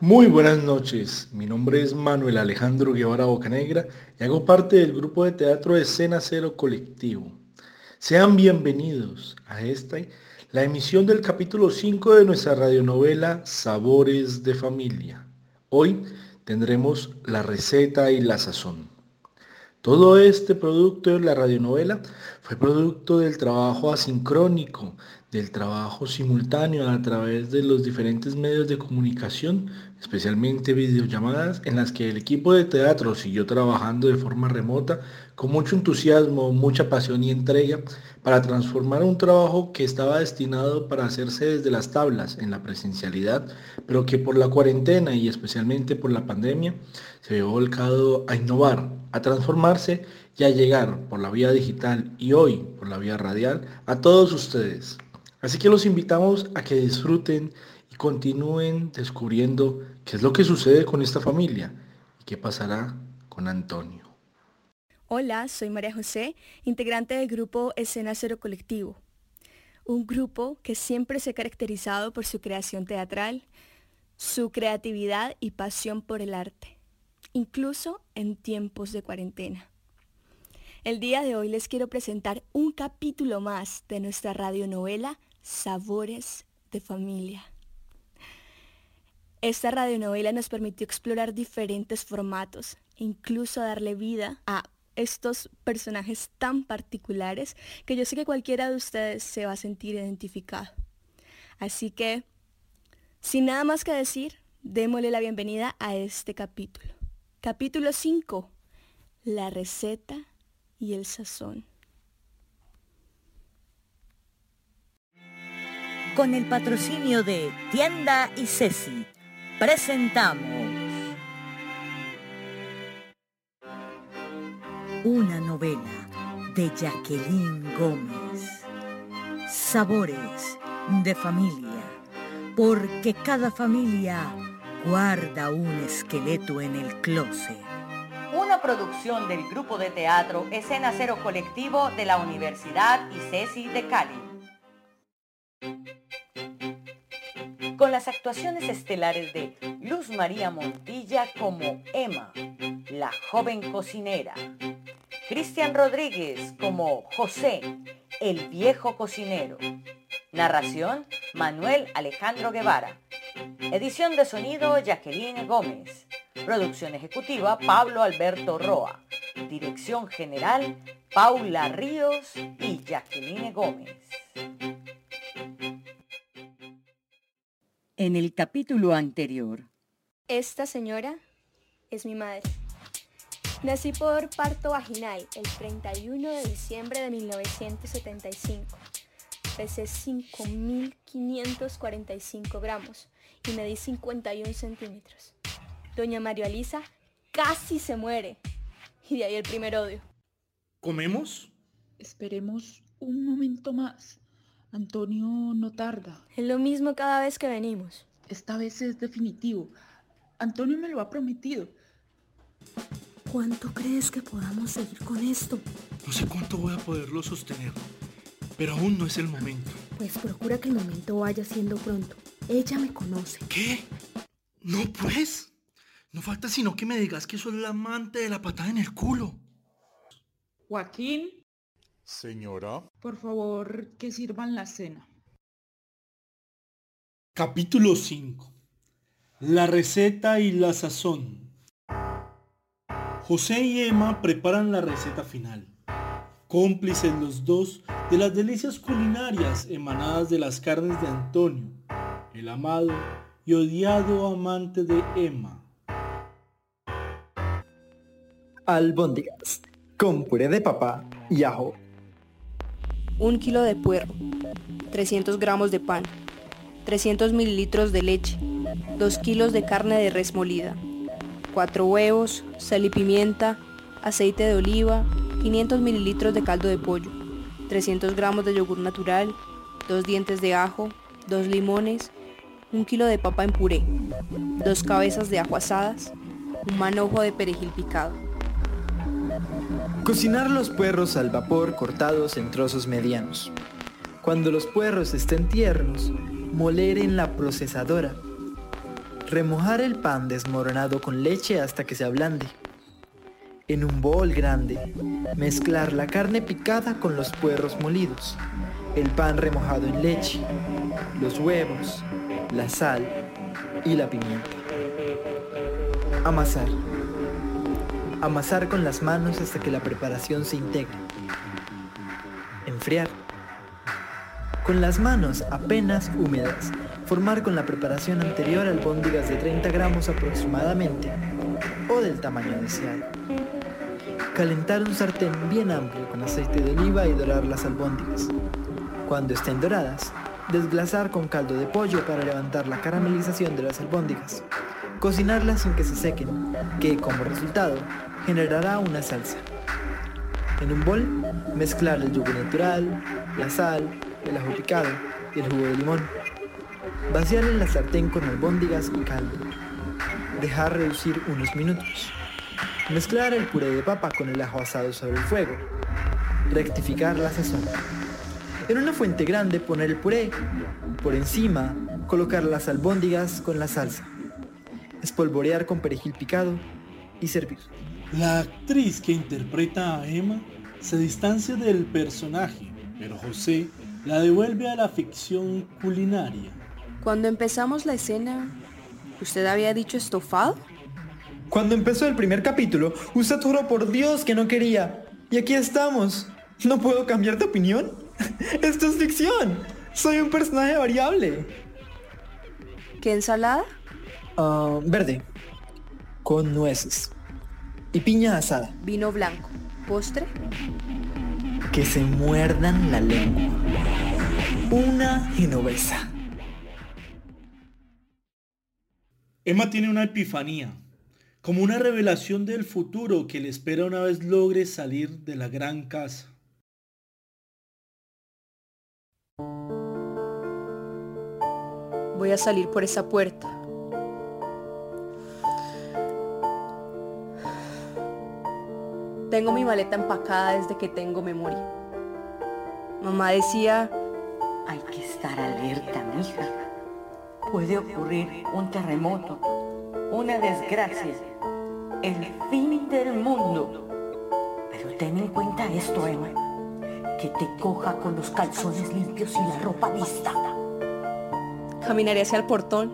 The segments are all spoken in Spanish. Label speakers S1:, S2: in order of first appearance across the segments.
S1: Muy buenas noches, mi nombre es Manuel Alejandro Guevara Bocanegra y hago parte del grupo de teatro Escena Cero Colectivo. Sean bienvenidos a esta, la emisión del capítulo 5 de nuestra radionovela Sabores de Familia. Hoy tendremos la receta y la sazón. Todo este producto de la radionovela fue producto del trabajo asincrónico, del trabajo simultáneo a través de los diferentes medios de comunicación, especialmente videollamadas, en las que el equipo de teatro siguió trabajando de forma remota con mucho entusiasmo, mucha pasión y entrega para transformar un trabajo que estaba destinado para hacerse desde las tablas en la presencialidad, pero que por la cuarentena y especialmente por la pandemia se vio volcado a innovar, a transformarse y a llegar por la vía digital y hoy por la vía radial a todos ustedes. Así que los invitamos a que disfruten continúen descubriendo qué es lo que sucede con esta familia y qué pasará con Antonio.
S2: Hola, soy María José, integrante del grupo Escena Cero Colectivo, un grupo que siempre se ha caracterizado por su creación teatral, su creatividad y pasión por el arte, incluso en tiempos de cuarentena. El día de hoy les quiero presentar un capítulo más de nuestra radionovela Sabores de Familia. Esta radionovela nos permitió explorar diferentes formatos, incluso darle vida a estos personajes tan particulares que yo sé que cualquiera de ustedes se va a sentir identificado. Así que, sin nada más que decir, démosle la bienvenida a este capítulo. Capítulo 5. La receta y el sazón.
S3: Con el patrocinio de Tienda y Ceci, presentamos una novela de Jacqueline Gómez. Sabores de familia, porque cada familia guarda un esqueleto en el closet. Una producción del grupo de teatro Escena Cero Colectivo de la Universidad ICESI de Cali. Con las actuaciones estelares de Luz María Montilla como Emma, la joven cocinera, Cristian Rodríguez como José, el viejo cocinero. Narración, Manuel Alejandro Guevara. Edición de sonido, Jacqueline Gómez. Producción ejecutiva, Pablo Alberto Roa. Dirección general, Paula Ríos y Jacqueline Gómez. En el capítulo anterior.
S2: Esta señora es mi madre. Nací por parto vaginal el 31 de diciembre de 1975. Pesé 5.545 gramos y medí 51 centímetros. Doña María Elisa casi se muere. Y de ahí el primer odio.
S1: ¿Comemos?
S4: Esperemos un momento más. Antonio no tarda.
S2: Es lo mismo cada vez que venimos.
S4: Esta vez es definitivo. Antonio me lo ha prometido.
S5: ¿Cuánto crees que podamos seguir con esto?
S1: No sé cuánto voy a poderlo sostener, pero aún no es el momento.
S5: Pues procura que el momento vaya siendo pronto. Ella me conoce.
S1: ¿Qué? No pues. No falta sino que me digas que soy la amante de la patada en el culo.
S4: Joaquín.
S6: Señora.
S4: Por favor, que sirvan la cena.
S1: Capítulo 5. La receta y la sazón. José y Emma preparan la receta final, cómplices los dos de las delicias culinarias emanadas de las carnes de Antonio, el amado y odiado amante de Emma.
S7: Albóndigas, con puré de papa y ajo.
S2: Un kilo de puerro, 300 gramos de pan, 300 mililitros de leche, 2 kilos de carne de res molida, 4 huevos, sal y pimienta, aceite de oliva, 500 mililitros de caldo de pollo, 300 gramos de yogur natural, 2 dientes de ajo, 2 limones, 1 kilo de papa en puré, 2 cabezas de ajo asadas, un manojo de perejil picado.
S7: Cocinar los puerros al vapor cortados en trozos medianos. Cuando los puerros estén tiernos, moler en la procesadora Remojar el pan desmoronado con leche hasta que se ablande. En un bol grande, mezclar la carne picada con los puerros molidos, el pan remojado en leche, los huevos, la sal y la pimienta. Amasar. Amasar con las manos hasta que la preparación se integre. Enfriar. Con las manos apenas húmedas, formar con la preparación anterior albóndigas de 30 gramos aproximadamente o del tamaño deseado. Calentar un sartén bien amplio con aceite de oliva y dorar las albóndigas. Cuando estén doradas, desglasar con caldo de pollo para levantar la caramelización de las albóndigas. Cocinarlas sin que se sequen, que como resultado generará una salsa. En un bol, mezclar el yugo natural, la sal, el ajo picado y el jugo de limón. Vaciar en la sartén con albóndigas y caldo. Dejar reducir unos minutos. Mezclar el puré de papa con el ajo asado sobre el fuego. Rectificar la sazón. En una fuente grande poner el puré. Por encima, colocar las albóndigas con la salsa. Espolvorear con perejil picado y servir.
S1: La actriz que interpreta a Emma se distancia del personaje, pero José la devuelve a la ficción culinaria.
S8: Cuando empezamos la escena, ¿usted había dicho estofado?
S7: Cuando empezó el primer capítulo, usted juró por Dios que no quería. Y aquí estamos. ¿No puedo cambiar de opinión? Esto es ficción. Soy un personaje variable.
S8: ¿Qué ensalada?
S7: Ah, verde. Con nueces. Y piña asada.
S8: Vino blanco. ¿Postre?
S7: Que se muerdan la lengua. Una genovesa.
S1: Emma tiene una epifanía, como una revelación del futuro que le espera una vez logre salir de la gran casa.
S8: Voy a salir por esa puerta. Tengo mi maleta empacada desde que tengo memoria. Mamá decía,
S3: Hay que estar alerta, mija. Puede ocurrir un terremoto, una desgracia, el fin del mundo. Pero ten en cuenta esto, Emma, que te coja con los calzones limpios y la ropa lista.
S8: caminaré hacia el portón,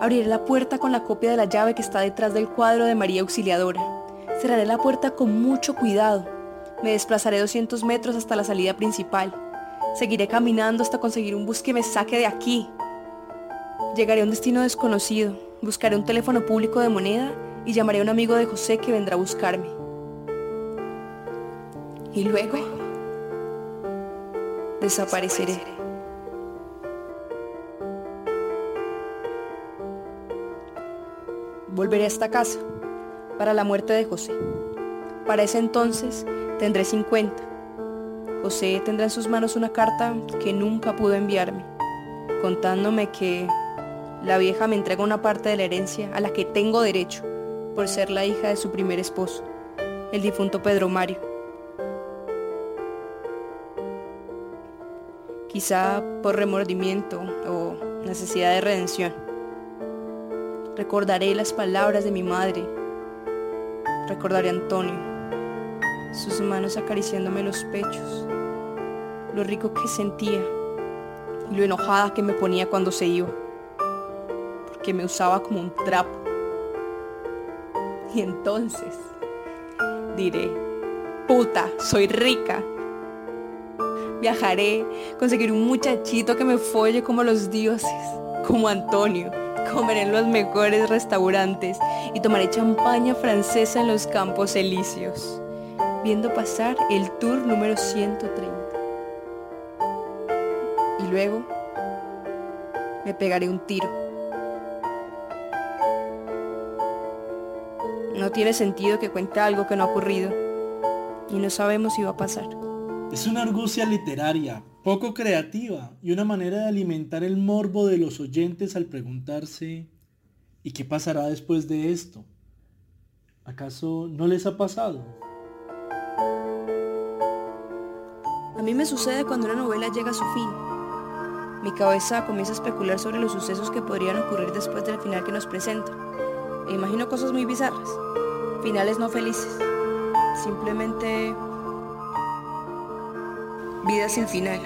S8: abriré la puerta con la copia de la llave que está detrás del cuadro de María Auxiliadora. Cerraré la puerta con mucho cuidado. Me desplazaré 200 metros hasta la salida principal. Seguiré caminando hasta conseguir un bus que me saque de aquí. Llegaré a un destino desconocido, buscaré un teléfono público de moneda y llamaré a un amigo de José que vendrá a buscarme. Y luego desapareceré. Volveré a esta casa para la muerte de José. Para ese entonces tendré 50. José tendrá en sus manos una carta que nunca pudo enviarme, contándome que la vieja me entrega una parte de la herencia a la que tengo derecho por ser la hija de su primer esposo, el difunto Pedro Mario. Quizá por remordimiento o necesidad de redención. Recordaré las palabras de mi madre. Recordaré a Antonio, sus manos acariciándome los pechos, lo rico que sentía y lo enojada que me ponía cuando se iba, porque me usaba como un trapo. Y entonces diré, puta, soy rica. Viajaré, conseguiré un muchachito que me folle como los dioses, como Antonio. Comeré en los mejores restaurantes y tomaré champaña francesa en los campos elíseos, viendo pasar el tour número 130. Y luego me pegaré un tiro. No tiene sentido que cuente algo que no ha ocurrido y no sabemos si va a pasar.
S1: Es una argucia literaria, poco creativa y una manera de alimentar el morbo de los oyentes al preguntarse ¿y qué pasará después de esto? ¿Acaso no les ha pasado?
S8: A mí me sucede cuando una novela llega a su fin. Mi cabeza comienza a especular sobre los sucesos que podrían ocurrir después del final que nos presenta. E imagino cosas muy bizarras. Finales no felices. Simplemente... Vida sin final.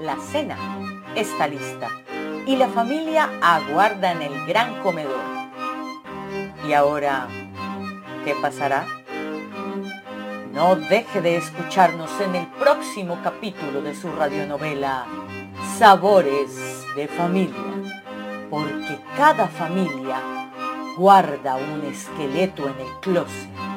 S3: La cena está lista y la familia aguarda en el gran comedor. ¿Y ahora qué pasará? No deje de escucharnos en el próximo capítulo de su radionovela Sabores de Familia, porque cada familia guarda un esqueleto en el closet.